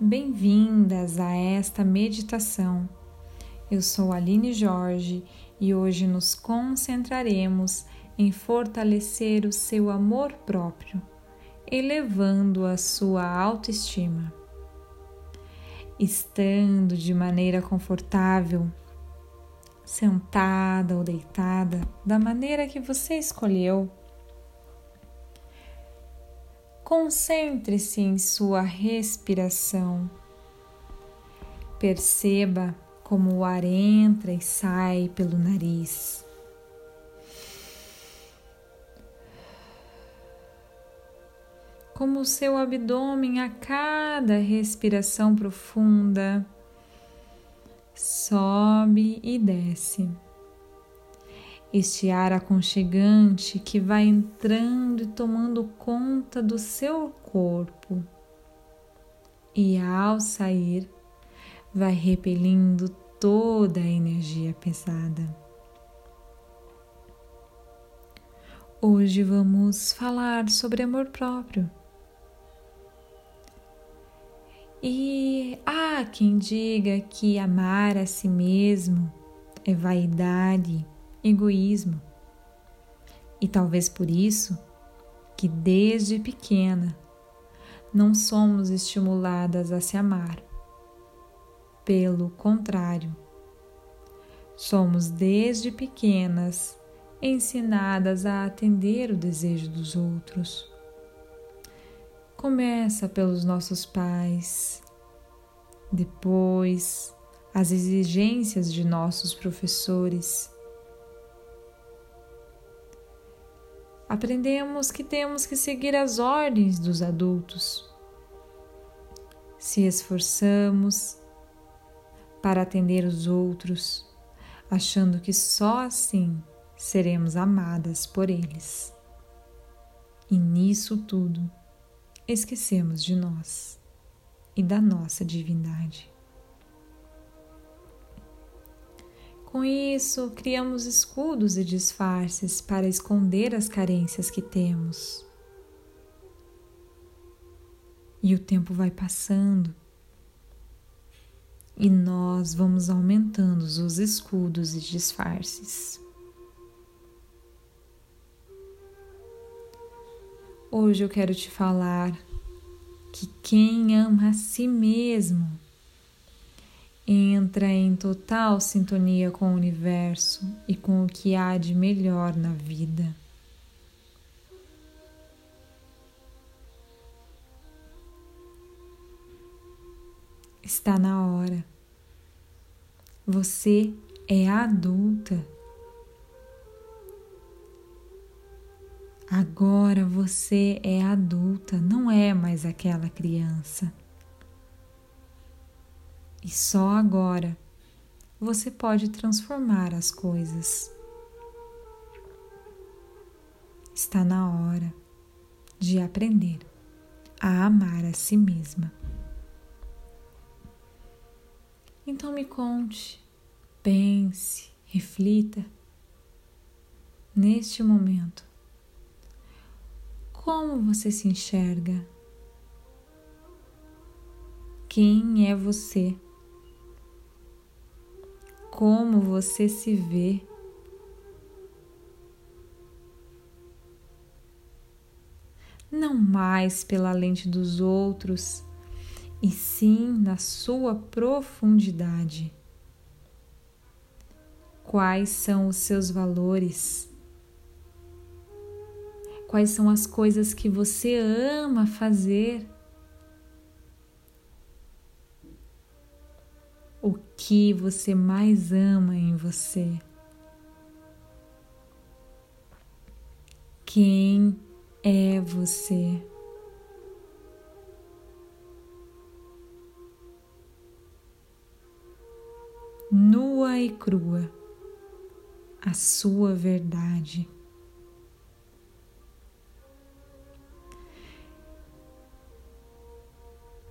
Bem-vindas a esta meditação. Eu sou Aline Jorge e hoje nos concentraremos em fortalecer o seu amor próprio, elevando a sua autoestima. Estando de maneira confortável, sentada ou deitada, da maneira que você escolheu, Concentre-se em sua respiração. Perceba como o ar entra e sai pelo nariz. Como o seu abdômen a cada respiração profunda sobe e desce este ar aconchegante que vai entrando e tomando conta do seu corpo. E ao sair, vai repelindo toda a energia pesada. Hoje vamos falar sobre amor próprio. E há quem diga que amar a si mesmo é vaidade egoísmo. E talvez por isso que desde pequena não somos estimuladas a se amar. Pelo contrário, somos desde pequenas ensinadas a atender o desejo dos outros. Começa pelos nossos pais, depois as exigências de nossos professores aprendemos que temos que seguir as ordens dos adultos. Se esforçamos para atender os outros, achando que só assim seremos amadas por eles. E nisso tudo, esquecemos de nós e da nossa divindade. Com isso, criamos escudos e disfarces para esconder as carências que temos. E o tempo vai passando e nós vamos aumentando os escudos e disfarces. Hoje eu quero te falar que quem ama a si mesmo entra em total sintonia com o universo e com o que há de melhor na vida. Está na hora. Você é adulta. Agora você é adulta, não é mais aquela criança. E só agora você pode transformar as coisas. Está na hora de aprender a amar a si mesma. Então me conte, pense, reflita neste momento. Como você se enxerga? Quem é você? Como você se vê. Não mais pela lente dos outros, e sim na sua profundidade. Quais são os seus valores? Quais são as coisas que você ama fazer? Que você mais ama em você. Quem é você? Nua e crua, a sua verdade.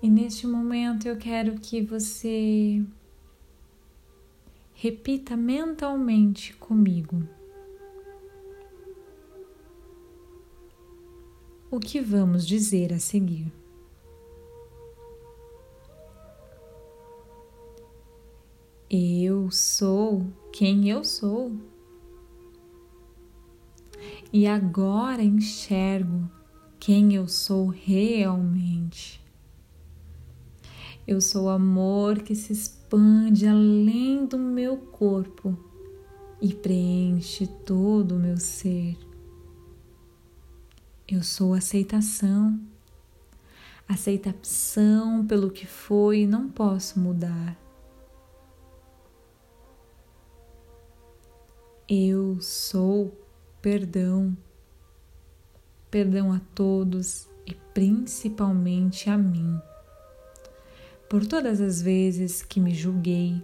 E neste momento eu quero que você repita mentalmente comigo. O que vamos dizer a seguir? Eu sou quem eu sou. E agora enxergo quem eu sou realmente. Eu sou amor que se expande além do meu corpo e preenche todo o meu ser. Eu sou aceitação, aceitação pelo que foi e não posso mudar. Eu sou perdão, perdão a todos e principalmente a mim, por todas as vezes que me julguei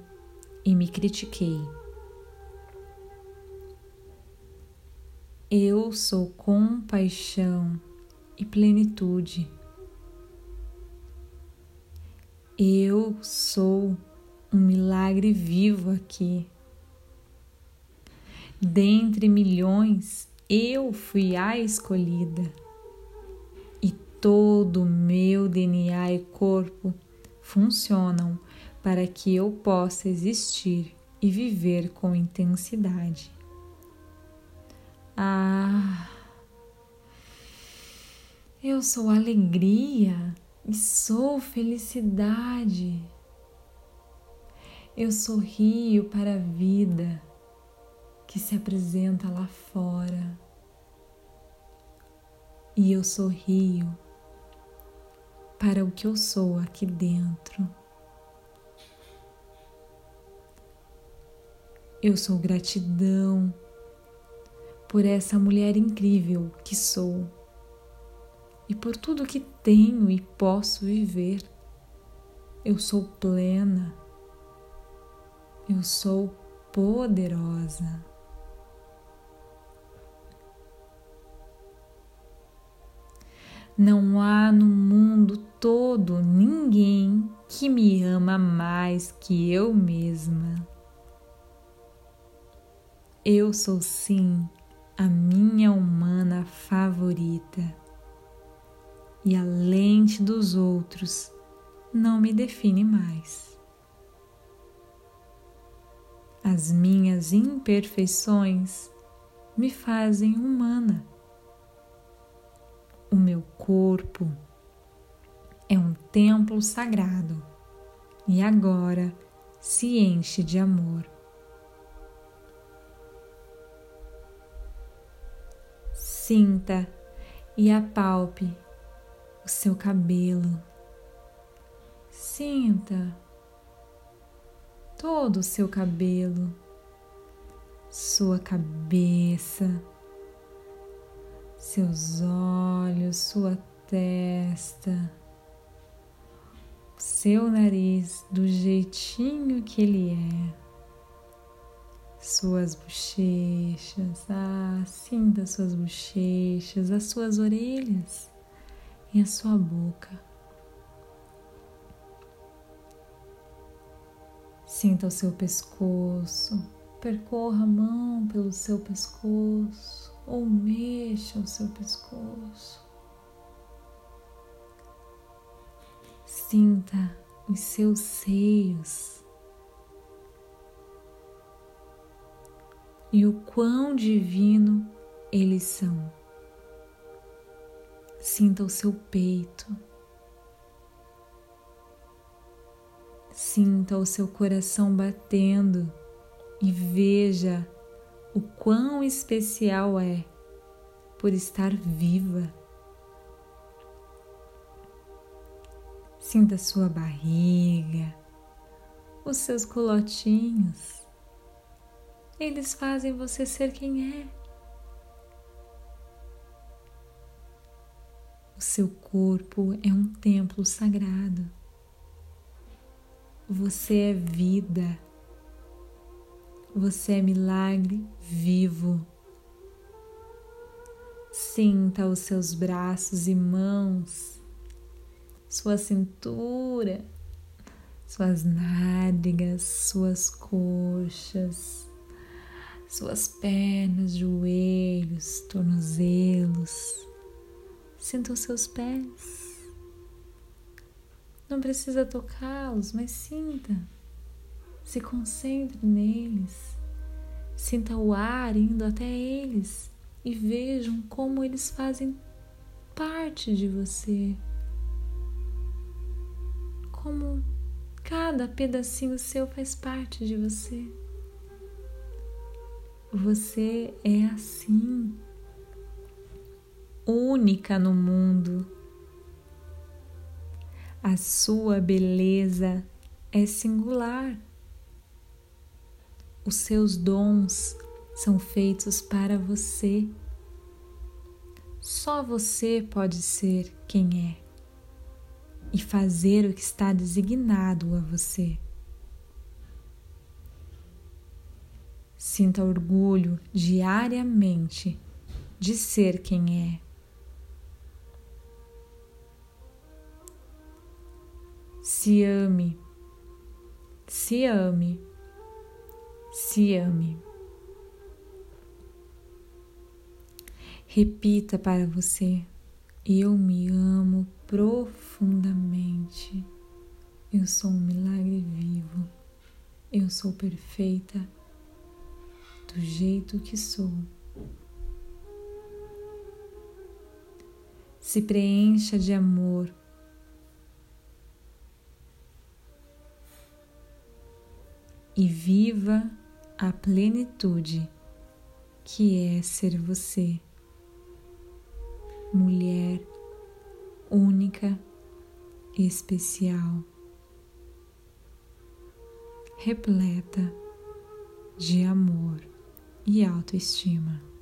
e me critiquei. Eu sou compaixão e plenitude. Eu sou um milagre vivo aqui. Dentre milhões, eu fui a escolhida. E todo o meu DNA e corpo funcionam para que eu possa existir e viver com intensidade. Ah, eu sou alegria e sou felicidade. Eu sorrio para a vida que se apresenta lá fora. E eu sorrio para o que eu sou aqui dentro. Eu sou gratidão por essa mulher incrível que sou e por tudo que tenho e posso viver. Eu sou plena, eu sou poderosa. Não há no mundo todo ninguém que me ama mais que eu mesma. Eu sou sim a minha humana favorita. E a lente dos outros não me define mais. As minhas imperfeições me fazem humana. Meu corpo é um templo sagrado e agora se enche de amor. Sinta e apalpe o seu cabelo. Sinta todo o seu cabelo, sua cabeça, seus olhos, sua testa, seu nariz do jeitinho que ele é suas bochechas, ah, sinta suas bochechas, as suas orelhas e a sua boca. Sinta o seu pescoço, percorra a mão pelo seu pescoço ou mexa o seu pescoço. Sinta os seus seios e o quão divino eles são. Sinta o seu peito, sinta o seu coração batendo e veja o quão especial é por estar viva. Sinta sua barriga, os seus colotinhos eles fazem você ser quem é. O seu corpo é um templo sagrado. Você é vida. Você é milagre vivo. Sinta os seus braços e mãos, sua cintura, suas nádegas, suas coxas suas pernas, joelhos, tornozelos. Sinta os seus pés. Não precisa tocá-los, mas sinta. Se concentre neles. Sinta o ar indo até eles e vejam como eles fazem parte de você. Como cada pedacinho seu faz parte de você. Você é assim, única no mundo. A sua beleza é singular. Os seus dons são feitos para você. Só você pode ser quem é e fazer o que está designado a você. Sinta orgulho diariamente de ser quem é. Se ame, se ame, se ame. Repita para você: Eu me amo profundamente. Eu sou um milagre vivo. Eu sou perfeita do jeito que sou. Se preencha de amor. E viva a plenitude que é ser você, mulher única especial, repleta de amor e autoestima.